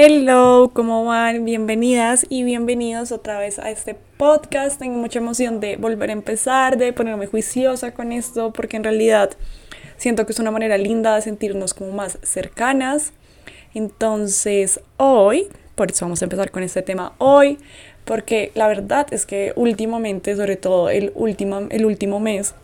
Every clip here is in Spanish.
Hello, ¿cómo van? Bienvenidas y bienvenidos otra vez a este podcast. Tengo mucha emoción de volver a empezar, de ponerme juiciosa con esto, porque en realidad siento que es una manera linda de sentirnos como más cercanas. Entonces, hoy, por eso vamos a empezar con este tema hoy, porque la verdad es que últimamente, sobre todo el último, el último mes,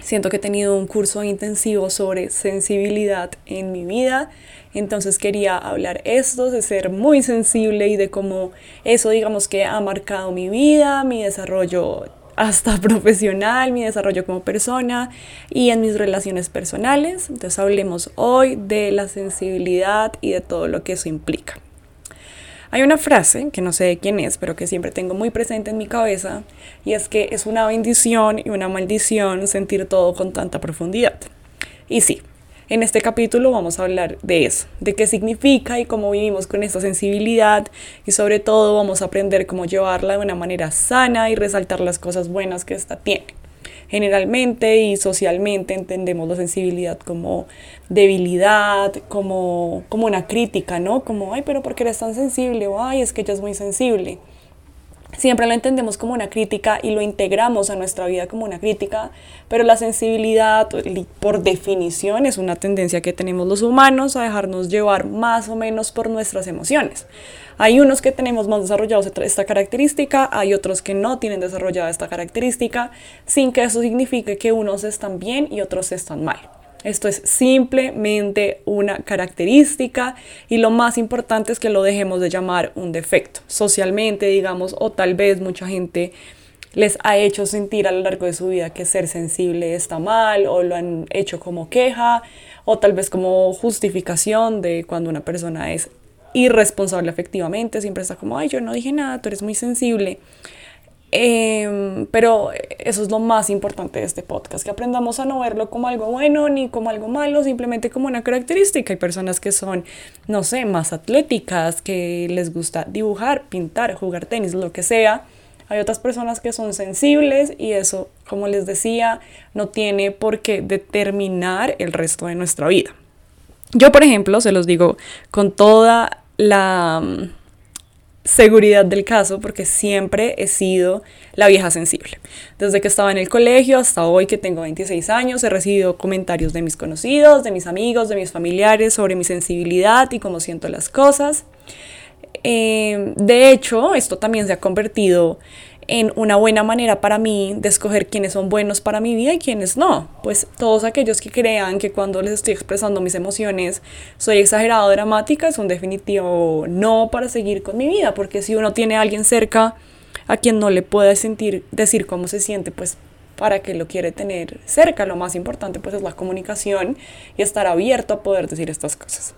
siento que he tenido un curso intensivo sobre sensibilidad en mi vida entonces quería hablar esto, de ser muy sensible y de cómo eso digamos que ha marcado mi vida, mi desarrollo hasta profesional, mi desarrollo como persona y en mis relaciones personales. Entonces hablemos hoy de la sensibilidad y de todo lo que eso implica. Hay una frase que no sé de quién es, pero que siempre tengo muy presente en mi cabeza, y es que es una bendición y una maldición sentir todo con tanta profundidad. Y sí, en este capítulo vamos a hablar de eso, de qué significa y cómo vivimos con esta sensibilidad y sobre todo vamos a aprender cómo llevarla de una manera sana y resaltar las cosas buenas que ésta tiene. Generalmente y socialmente entendemos la sensibilidad como debilidad, como, como una crítica, ¿no? Como, ay, pero ¿por qué eres tan sensible? O, ay, es que ella es muy sensible siempre lo entendemos como una crítica y lo integramos a nuestra vida como una crítica, pero la sensibilidad por definición es una tendencia que tenemos los humanos a dejarnos llevar más o menos por nuestras emociones. Hay unos que tenemos más desarrollados esta característica, hay otros que no tienen desarrollada esta característica, sin que eso signifique que unos están bien y otros están mal. Esto es simplemente una característica y lo más importante es que lo dejemos de llamar un defecto. Socialmente, digamos, o tal vez mucha gente les ha hecho sentir a lo largo de su vida que ser sensible está mal o lo han hecho como queja o tal vez como justificación de cuando una persona es irresponsable efectivamente, siempre está como, ay, yo no dije nada, tú eres muy sensible. Em, pero eso es lo más importante de este podcast, que aprendamos a no verlo como algo bueno ni como algo malo, simplemente como una característica. Hay personas que son, no sé, más atléticas, que les gusta dibujar, pintar, jugar tenis, lo que sea. Hay otras personas que son sensibles y eso, como les decía, no tiene por qué determinar el resto de nuestra vida. Yo, por ejemplo, se los digo con toda la seguridad del caso porque siempre he sido la vieja sensible. Desde que estaba en el colegio hasta hoy que tengo 26 años he recibido comentarios de mis conocidos, de mis amigos, de mis familiares sobre mi sensibilidad y cómo siento las cosas. Eh, de hecho, esto también se ha convertido en una buena manera para mí de escoger quiénes son buenos para mi vida y quiénes no. Pues todos aquellos que crean que cuando les estoy expresando mis emociones soy exagerado dramática es un definitivo no para seguir con mi vida, porque si uno tiene a alguien cerca a quien no le puede sentir, decir cómo se siente, pues para que lo quiere tener cerca. Lo más importante pues es la comunicación y estar abierto a poder decir estas cosas.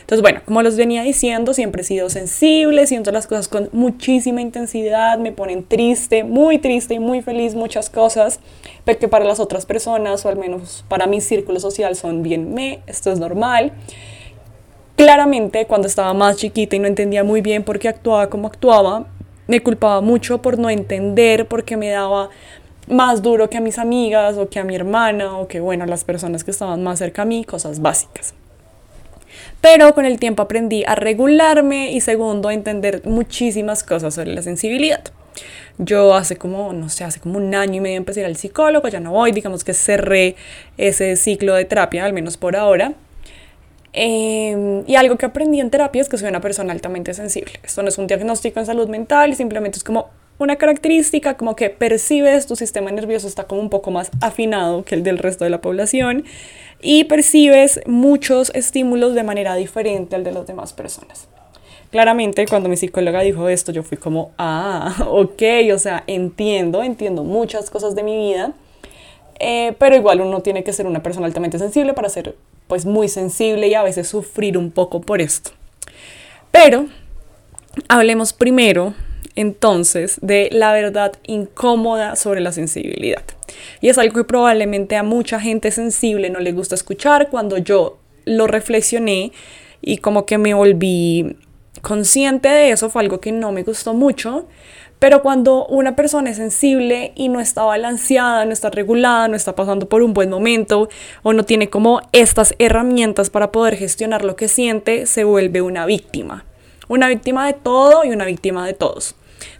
Entonces, bueno, como los venía diciendo, siempre he sido sensible, siento las cosas con muchísima intensidad, me ponen triste, muy triste y muy feliz muchas cosas, pero que para las otras personas, o al menos para mi círculo social, son bien me, esto es normal. Claramente, cuando estaba más chiquita y no entendía muy bien por qué actuaba como actuaba, me culpaba mucho por no entender, porque me daba más duro que a mis amigas o que a mi hermana o que, bueno, las personas que estaban más cerca a mí, cosas básicas. Pero con el tiempo aprendí a regularme y segundo a entender muchísimas cosas sobre la sensibilidad. Yo hace como, no sé, hace como un año y medio empecé a ir al psicólogo, ya no voy, digamos que cerré ese ciclo de terapia, al menos por ahora. Em, y algo que aprendí en terapia es que soy una persona altamente sensible. Esto no es un diagnóstico en salud mental, simplemente es como una característica, como que percibes, tu sistema nervioso está como un poco más afinado que el del resto de la población y percibes muchos estímulos de manera diferente al de las demás personas. Claramente, cuando mi psicóloga dijo esto, yo fui como, ah, ok, o sea, entiendo, entiendo muchas cosas de mi vida, eh, pero igual uno tiene que ser una persona altamente sensible para ser pues muy sensible y a veces sufrir un poco por esto. Pero hablemos primero entonces de la verdad incómoda sobre la sensibilidad. Y es algo que probablemente a mucha gente sensible no le gusta escuchar. Cuando yo lo reflexioné y como que me volví consciente de eso, fue algo que no me gustó mucho. Pero cuando una persona es sensible y no está balanceada, no está regulada, no está pasando por un buen momento o no tiene como estas herramientas para poder gestionar lo que siente, se vuelve una víctima. una víctima de todo y una víctima de todos.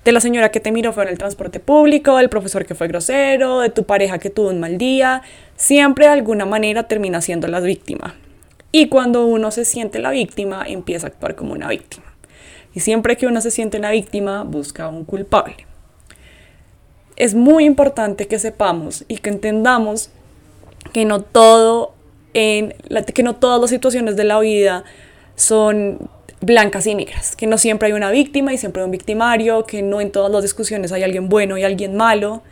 De la señora que te miró fue en el transporte público, del profesor que fue grosero, de tu pareja que tuvo un mal día, siempre de alguna manera termina siendo la víctima. Y cuando uno se siente la víctima, empieza a actuar como una víctima. Y siempre que uno se siente una víctima, busca un culpable. Es muy importante que sepamos y que entendamos que no todo en que no todas las situaciones de la vida son blancas y negras, que no siempre hay una víctima y siempre hay un victimario, que no en todas las discusiones hay alguien bueno y alguien malo,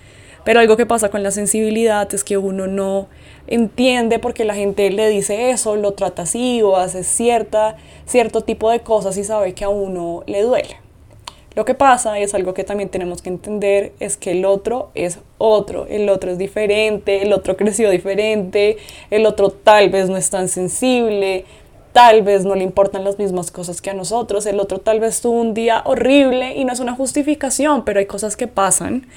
pero algo que pasa con la sensibilidad es que uno no entiende porque la gente le dice eso, lo trata así o hace cierta, cierto tipo de cosas y sabe que a uno le duele. Lo que pasa, es algo que también tenemos que entender, es que el otro es otro, el otro es diferente, el otro creció diferente, el otro tal vez no es tan sensible, tal vez no le importan las mismas cosas que a nosotros, el otro tal vez tuvo un día horrible y no es una justificación, pero hay cosas que pasan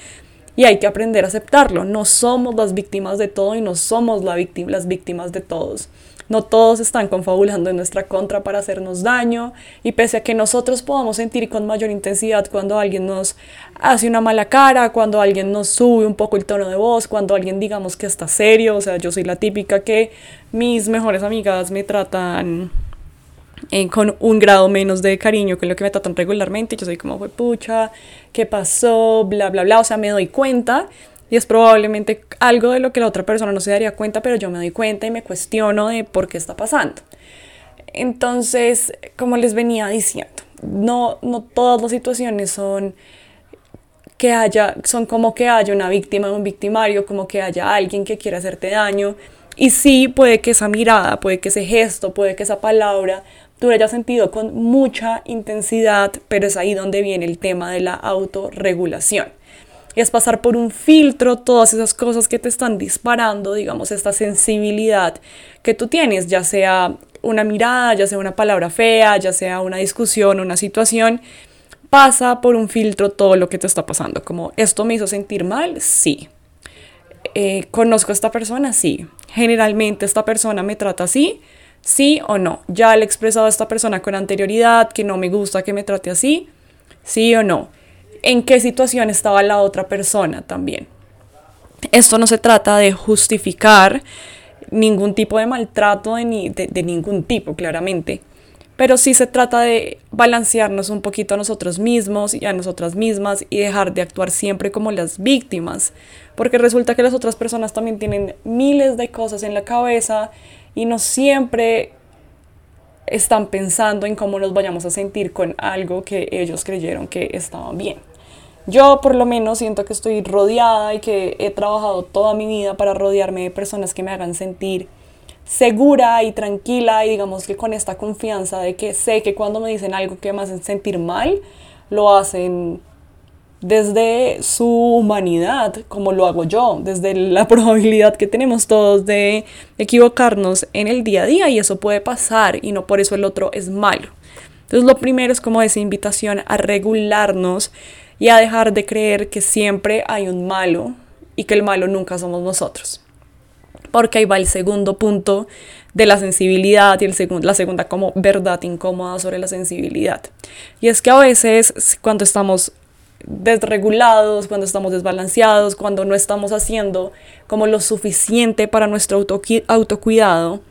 y hay que aprender a aceptarlo. No somos las víctimas de todo y no somos la las víctimas de todos. No todos están confabulando en nuestra contra para hacernos daño y pese a que nosotros podamos sentir con mayor intensidad cuando alguien nos hace una mala cara, cuando alguien nos sube un poco el tono de voz, cuando alguien digamos que está serio, o sea, yo soy la típica que mis mejores amigas me tratan eh, con un grado menos de cariño que lo que me tratan regularmente, yo soy como, pucha, ¿qué pasó? Bla, bla, bla, o sea, me doy cuenta y es probablemente algo de lo que la otra persona no se daría cuenta, pero yo me doy cuenta y me cuestiono de por qué está pasando. Entonces, como les venía diciendo, no, no todas las situaciones son que haya, son como que haya una víctima o un victimario, como que haya alguien que quiera hacerte daño. Y sí, puede que esa mirada, puede que ese gesto, puede que esa palabra tú la hayas sentido con mucha intensidad, pero es ahí donde viene el tema de la autorregulación es pasar por un filtro todas esas cosas que te están disparando, digamos, esta sensibilidad que tú tienes, ya sea una mirada, ya sea una palabra fea, ya sea una discusión, una situación, pasa por un filtro todo lo que te está pasando, como esto me hizo sentir mal, sí. Eh, ¿Conozco a esta persona? Sí. Generalmente esta persona me trata así, sí o no. Ya le he expresado a esta persona con anterioridad que no me gusta que me trate así, sí o no en qué situación estaba la otra persona también. Esto no se trata de justificar ningún tipo de maltrato de, de, ningún tipo, claramente, pero sí se trata de balancearnos un poquito a nosotros mismos y a nosotras mismas y dejar de actuar siempre como las víctimas, porque resulta que las otras personas también tienen miles de cosas en la cabeza y no siempre están pensando en cómo nos vayamos a sentir con algo que ellos creyeron que estaba bien. Yo por lo menos siento que estoy rodeada y que he trabajado toda mi vida para rodearme de personas que me hagan sentir segura y tranquila y digamos que con esta confianza de que sé que cuando me dicen algo que me hacen sentir mal, lo hacen desde su humanidad, como lo hago yo, desde la probabilidad que tenemos todos de equivocarnos en el día a día y eso puede pasar y no por eso el otro es malo. Entonces lo primero es como esa invitación a regularnos y a dejar de creer que siempre hay un malo y que el malo nunca somos nosotros. Porque ahí va el segundo punto de la sensibilidad y el la segunda como verdad incómoda sobre la sensibilidad. Y es que a veces cuando estamos desregulados, cuando estamos desbalanceados, cuando no estamos haciendo como lo suficiente para nuestro autocuidado,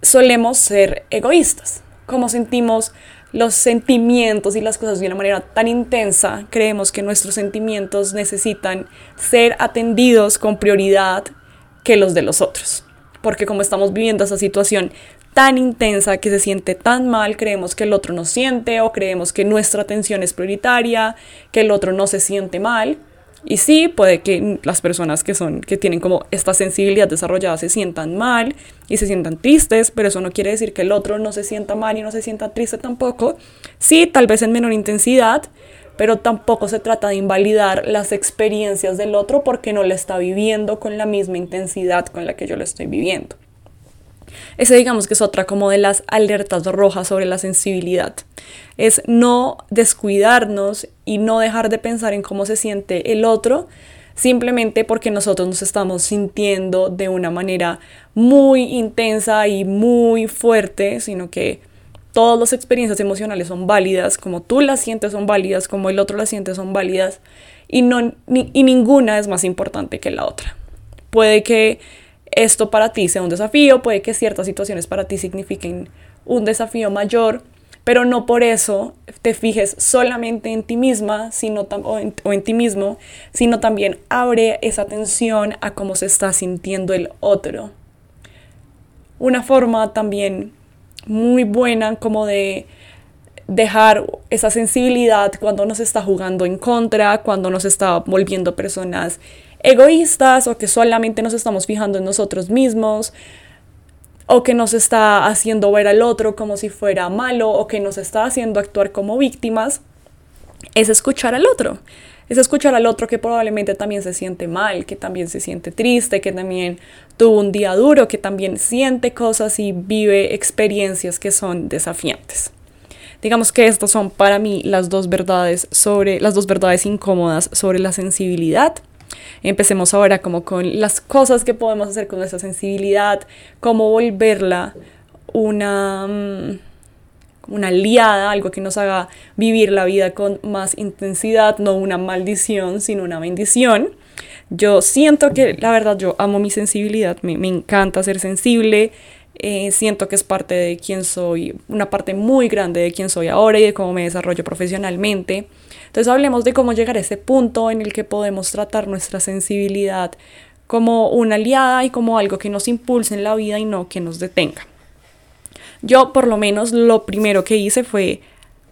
solemos ser egoístas. Como sentimos los sentimientos y las cosas de una manera tan intensa, creemos que nuestros sentimientos necesitan ser atendidos con prioridad que los de los otros. Porque como estamos viviendo esa situación tan intensa que se siente tan mal, creemos que el otro no siente o creemos que nuestra atención es prioritaria, que el otro no se siente mal y sí, puede que las personas que son que tienen como esta sensibilidad desarrollada se sientan mal y se sientan tristes, pero eso no quiere decir que el otro no se sienta mal y no se sienta triste tampoco. Sí, tal vez en menor intensidad, pero tampoco se trata de invalidar las experiencias del otro porque no la está viviendo con la misma intensidad con la que yo lo estoy viviendo. Ese digamos que es otra como de las alertas rojas sobre la sensibilidad. Es no descuidarnos y no dejar de pensar en cómo se siente el otro simplemente porque nosotros nos estamos sintiendo de una manera muy intensa y muy fuerte, sino que todas las experiencias emocionales son válidas, como tú las sientes son válidas, como el otro las siente son válidas, y, no, y ninguna es más importante que la otra. Puede que esto para ti sea un desafío, puede que ciertas situaciones para ti signifiquen un desafío mayor, pero no por eso te fijes solamente en ti misma sino o, en, o en ti mismo, sino también abre esa atención a cómo se está sintiendo el otro. Una forma también muy buena como de dejar esa sensibilidad cuando nos está jugando en contra, cuando nos está volviendo personas egoístas o que solamente nos estamos fijando en nosotros mismos o que nos está haciendo ver al otro como si fuera malo o que nos está haciendo actuar como víctimas, es escuchar al otro. Es escuchar al otro que probablemente también se siente mal, que también se siente triste, que también tuvo un día duro, que también siente cosas y vive experiencias que son desafiantes. Digamos que estas son para mí las dos verdades sobre las dos verdades incómodas sobre la sensibilidad Empecemos ahora como con las cosas que podemos hacer con esa sensibilidad, cómo volverla una, mm, una aliada, algo que nos haga vivir la vida con más intensidad, no una maldición, sino una bendición. Yo siento que, la verdad, yo amo mi sensibilidad, me, me encanta ser sensible, eh, siento que es parte de quién soy, una parte muy grande de quién soy ahora y de cómo me desarrollo profesionalmente. Entonces hablemos de cómo llegar a ese punto en el que podemos tratar nuestra sensibilidad como una aliada y como algo que nos impulse en la vida y no que nos detenga. Yo por lo menos lo primero que hice fue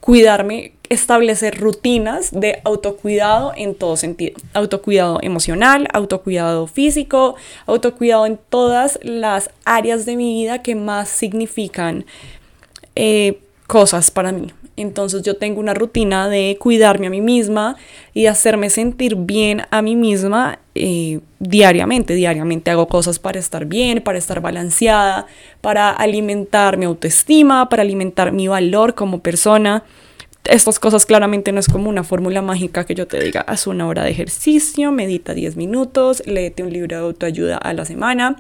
cuidarme, establecer rutinas de autocuidado en todo sentido. Autocuidado emocional, autocuidado físico, autocuidado en todas las áreas de mi vida que más significan eh, cosas para mí. Entonces yo tengo una rutina de cuidarme a mí misma y hacerme sentir bien a mí misma eh, diariamente. Diariamente hago cosas para estar bien, para estar balanceada, para alimentar mi autoestima, para alimentar mi valor como persona. Estas cosas claramente no es como una fórmula mágica que yo te diga, haz una hora de ejercicio, medita 10 minutos, léete un libro de autoayuda a la semana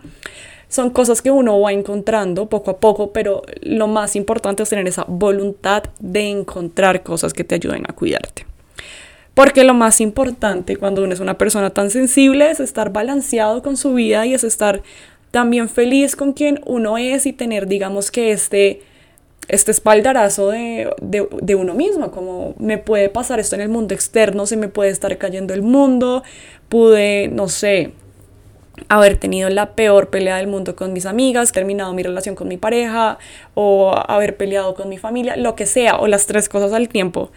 son cosas que uno va encontrando poco a poco, pero lo más importante es tener esa voluntad de encontrar cosas que te ayuden a cuidarte. Porque lo más importante cuando uno es una persona tan sensible es estar balanceado con su vida y es estar también feliz con quien uno es y tener, digamos que este, este espaldarazo de, de, de, uno mismo, como me puede pasar esto en el mundo externo, se me puede estar cayendo el mundo, pude, no sé, haber tenido la peor pelea del mundo con mis amigas, terminado mi relación con mi pareja o haber peleado con mi familia, lo que sea, o las tres cosas al tiempo.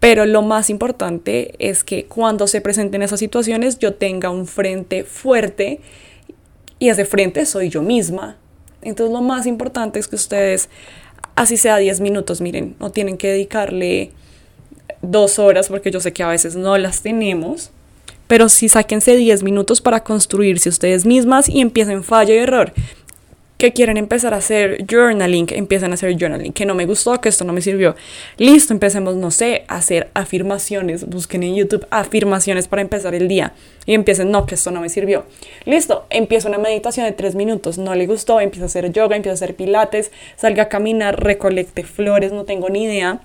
Pero lo más importante es que cuando se presenten esas situaciones yo tenga un frente fuerte y ese frente soy yo misma. Entonces lo más importante es que ustedes, así sea 10 minutos, miren, no tienen que dedicarle dos horas porque yo sé que a veces no las tenemos pero sí sáquense 10 minutos para construirse ustedes mismas y empiecen fallo y error. Que quieren empezar a hacer journaling, empiezan a hacer journaling, que no me gustó, que esto no me sirvió. Listo, empecemos, no sé, a hacer afirmaciones, busquen en YouTube afirmaciones para empezar el día y empiecen, no, que esto no me sirvió. Listo, empieza una meditación de 3 minutos, no le gustó, empieza a hacer yoga, empieza a hacer pilates, salga a caminar, recolecte flores, no tengo ni idea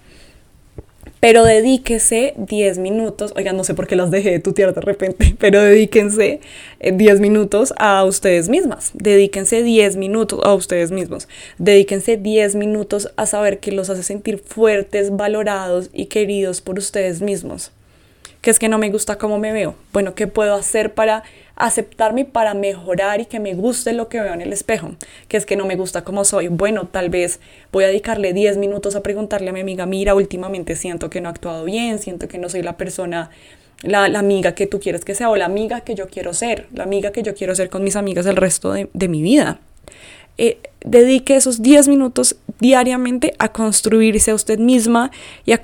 pero dedíquese 10 minutos, oigan, no sé por qué las dejé de tutear de repente, pero dedíquense 10 eh, minutos a ustedes mismas, dedíquense 10 minutos a ustedes mismos, dedíquense 10 minutos a saber que los hace sentir fuertes, valorados y queridos por ustedes mismos. Que es que no me gusta cómo me veo. Bueno, ¿qué puedo hacer para aceptarme para mejorar y que me guste lo que veo en el espejo, que es que no me gusta como soy. Bueno, tal vez voy a dedicarle 10 minutos a preguntarle a mi amiga, mira, últimamente siento que no he actuado bien, siento que no soy la persona, la, amiga que tú quieres que sea o la amiga que yo quiero ser, la amiga que yo quiero ser con mis amigas el resto de, mi vida. Eh, dedique esos 10 minutos diariamente a construirse a usted misma y a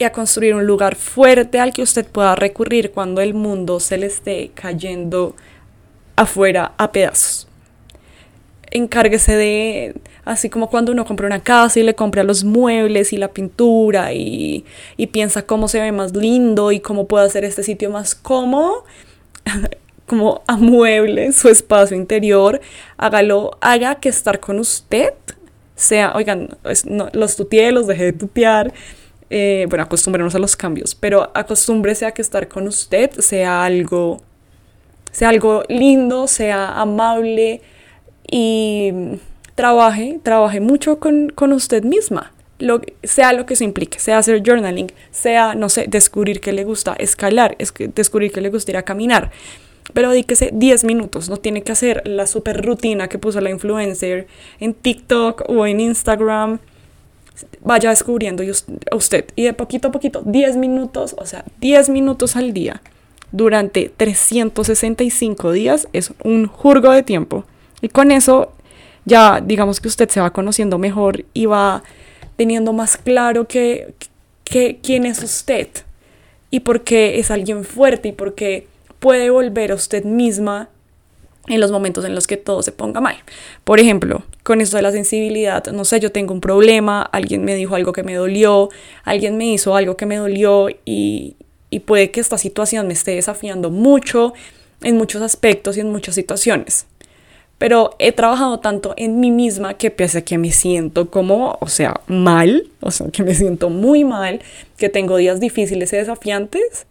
y a construir un lugar fuerte al que usted pueda recurrir cuando el mundo se le esté cayendo afuera a pedazos. Encárguese de, así como cuando uno compra una casa y le compra los muebles y la pintura y, y piensa cómo se ve más lindo y cómo puede hacer este sitio más cómodo, como amueble su espacio interior, hágalo, haga que estar con usted sea, oigan, los tuteé, los dejé de tutear, eh, bueno, acostúmbrenos a los cambios, pero acostúmbrese a que estar con usted sea algo, sea algo lindo, sea amable y trabaje, trabaje mucho con, con usted misma. Lo, sea lo que se implique, sea hacer journaling, sea, no sé, descubrir que le gusta escalar, descubrir que le gusta ir a caminar. Pero dedíquese 10 minutos, no tiene que hacer la super rutina que puso la influencer en TikTok o en Instagram. Vaya descubriendo usted y de poquito a poquito, 10 minutos, o sea, 10 minutos al día durante 365 días es un jurgo de tiempo. Y con eso ya digamos que usted se va conociendo mejor y va teniendo más claro que, que, quién es usted y por qué es alguien fuerte y por qué puede volver a usted misma en los momentos en los que todo se ponga mal. Por ejemplo, con esto de la sensibilidad, no sé, yo tengo un problema, alguien me dijo algo que me dolió, alguien me hizo algo que me dolió y, y puede que esta situación me esté desafiando mucho en muchos aspectos y en muchas situaciones pero he trabajado tanto en mí misma que pese a que me siento como, o sea, mal, o sea, que me siento muy mal, que tengo días difíciles y desafiantes,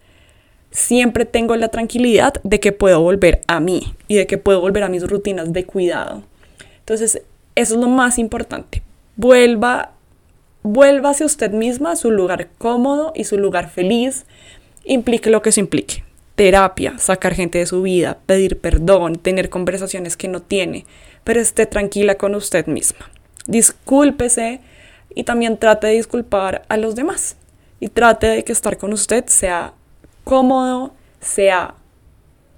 siempre tengo la tranquilidad de que puedo volver a mí y de que puedo volver a mis rutinas de cuidado. Entonces, eso es lo más importante. Vuelva, vuelva hacia usted misma, su lugar cómodo y su lugar feliz, implique lo que eso implique terapia, sacar gente de su vida, pedir perdón, tener conversaciones que no tiene, pero esté tranquila con usted misma. Discúlpese y también trate de disculpar a los demás. Y trate de que estar con usted sea cómodo, sea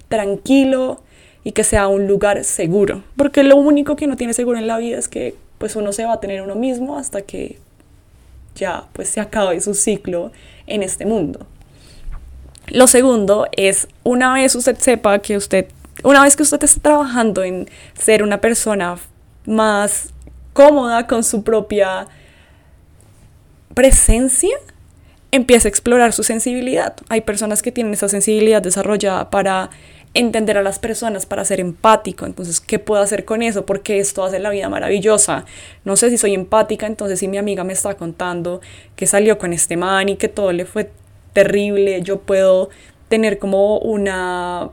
tranquilo y que sea un lugar seguro. Porque lo único que no tiene seguro en la vida es que pues uno se va a tener uno mismo hasta que ya pues se acabe su ciclo en este mundo. Lo segundo es, una vez usted sepa que usted, una vez que usted está trabajando en ser una persona más cómoda con su propia presencia, empieza a explorar su sensibilidad. Hay personas que tienen esa sensibilidad desarrollada para entender a las personas, para ser empático. Entonces, ¿qué puedo hacer con eso? Porque esto hace la vida maravillosa. No sé si soy empática, entonces si mi amiga me está contando que salió con este man y que todo le fue terrible, yo puedo tener como una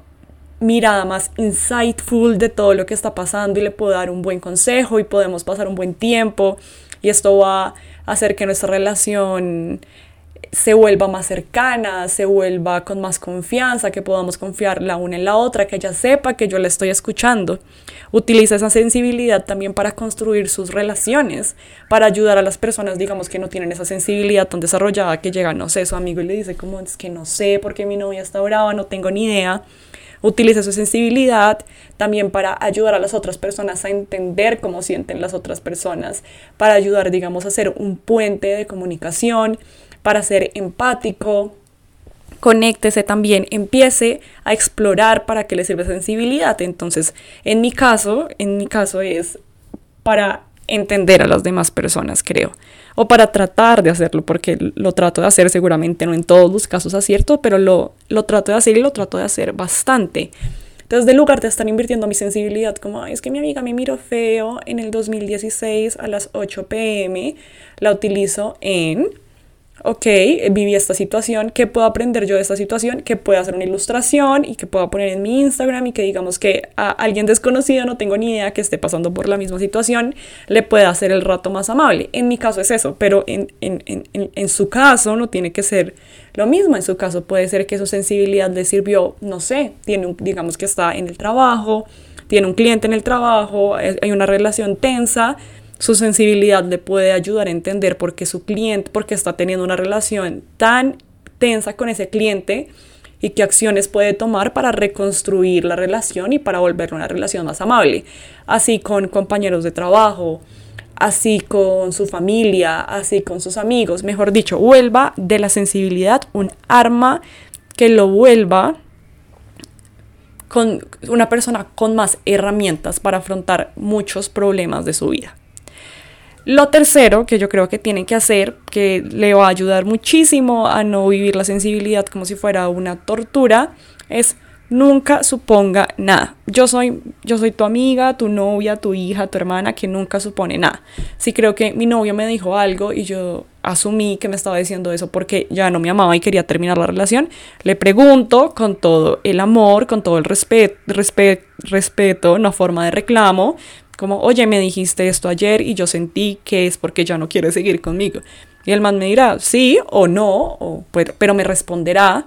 mirada más insightful de todo lo que está pasando y le puedo dar un buen consejo y podemos pasar un buen tiempo y esto va a hacer que nuestra relación se vuelva más cercana, se vuelva con más confianza, que podamos confiar la una en la otra, que ella sepa que yo la estoy escuchando. Utiliza esa sensibilidad también para construir sus relaciones, para ayudar a las personas, digamos, que no tienen esa sensibilidad tan desarrollada, que llega, no sé, su amigo y le dice como es que no sé por qué mi novia está brava, no tengo ni idea. Utiliza su sensibilidad también para ayudar a las otras personas a entender cómo sienten las otras personas, para ayudar, digamos, a ser un puente de comunicación, para ser empático, conéctese también, empiece a explorar para qué le sirve sensibilidad. Entonces, en mi caso, en mi caso es para entender a las demás personas, creo. O para tratar de hacerlo, porque lo trato de hacer seguramente no en todos los casos acierto, pero lo, lo trato de hacer y lo trato de hacer bastante. Entonces, de lugar de estar invirtiendo mi sensibilidad, como es que mi amiga me miró feo en el 2016 a las 8 pm, la utilizo en ok, viví esta situación, ¿qué puedo aprender yo de esta situación? Que puedo hacer una ilustración y que pueda poner en mi Instagram y que digamos que a alguien desconocido, no tengo ni idea que esté pasando por la misma situación, le pueda hacer el rato más amable. En mi caso es eso, pero en, en, en, en su caso no tiene que ser lo mismo. En su caso puede ser que su sensibilidad le sirvió, no sé, tiene digamos que está en el trabajo, tiene un cliente en el trabajo, hay una relación tensa su sensibilidad le puede ayudar a entender por qué su cliente, porque está teniendo una relación tan tensa con ese cliente y qué acciones puede tomar para reconstruir la relación y para volver una relación más amable. Así con compañeros de trabajo, así con su familia, así con sus amigos. Mejor dicho, vuelva de la sensibilidad un arma que lo vuelva con una persona con más herramientas para afrontar muchos problemas de su vida. Lo tercero que yo creo que tienen que hacer, que le va a ayudar muchísimo a no vivir la sensibilidad como si fuera una tortura, es nunca suponga nada. Yo soy, yo soy tu amiga, tu novia, tu hija, tu hermana, que nunca supone nada. Si creo que mi novio me dijo algo y yo asumí que me estaba diciendo eso porque ya no me amaba y quería terminar la relación, le pregunto con todo el amor, con todo el respeto, respeto, no forma de reclamo, como, oye, me dijiste esto ayer y yo sentí que es porque ya no quieres seguir conmigo. Y el man me dirá sí o no, o, pero me responderá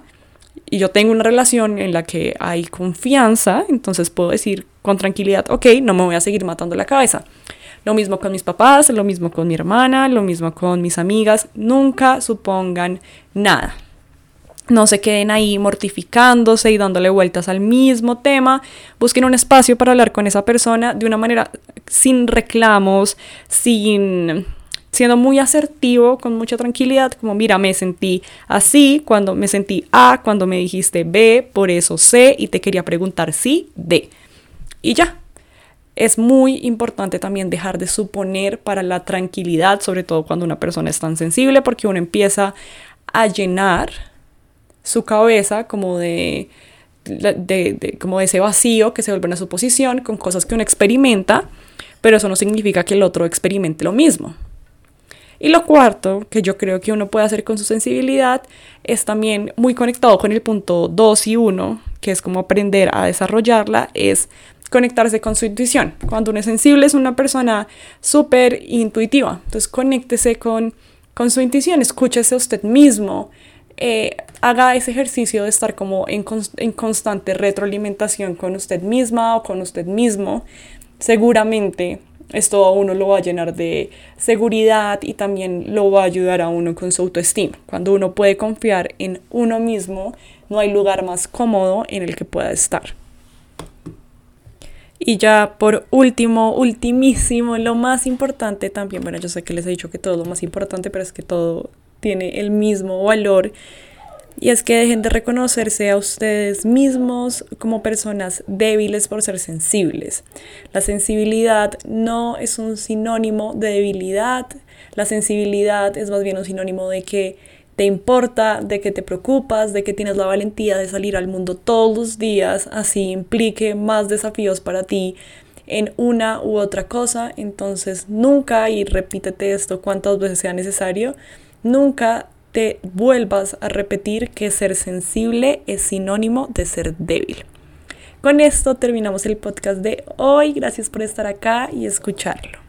y yo tengo una relación en la que hay confianza, entonces puedo decir con tranquilidad, ok, no me voy a seguir matando la cabeza. Lo mismo con mis papás, lo mismo con mi hermana, lo mismo con mis amigas, nunca supongan nada. No se queden ahí mortificándose y dándole vueltas al mismo tema. Busquen un espacio para hablar con esa persona de una manera sin reclamos, sin siendo muy asertivo, con mucha tranquilidad, como mira, me sentí así cuando me sentí A, cuando me dijiste B, por eso C, y te quería preguntar sí, D. Y ya. Es muy importante también dejar de suponer para la tranquilidad, sobre todo cuando una persona es tan sensible, porque uno empieza a llenar su cabeza como de, de, como de ese vacío que se vuelve una suposición con cosas que uno experimenta, pero eso no significa que el otro experimente lo mismo. Y lo cuarto que yo creo que uno puede hacer con su sensibilidad es también muy conectado con el punto 2 y 1, que es como aprender a desarrollarla, es conectarse con su intuición. Cuando uno es sensible es una persona súper intuitiva, entonces conéctese con, con su intuición, escúchese a usted mismo, eh, haga ese ejercicio de estar como en, constante retroalimentación con usted misma o con usted mismo. Seguramente esto a uno lo va a llenar de seguridad y también lo va a ayudar a uno con su autoestima. Cuando uno puede confiar en uno mismo, no hay lugar más cómodo en el que pueda estar. Y ya por último, ultimísimo, lo más importante también, bueno, yo sé que les he dicho que todo es lo más importante, pero es que todo tiene el mismo valor y es que dejen de reconocerse a ustedes mismos como personas débiles por ser sensibles. La sensibilidad no es un sinónimo de debilidad, la sensibilidad es más bien un sinónimo de que te importa, de que te preocupas, de que tienes la valentía de salir al mundo todos los días, así implique más desafíos para ti en una u otra cosa. Entonces nunca, y repítete esto cuantas veces sea necesario, nunca te vuelvas a repetir que ser sensible es sinónimo de ser débil. Con esto terminamos el podcast de hoy. Gracias por estar acá y escucharlo.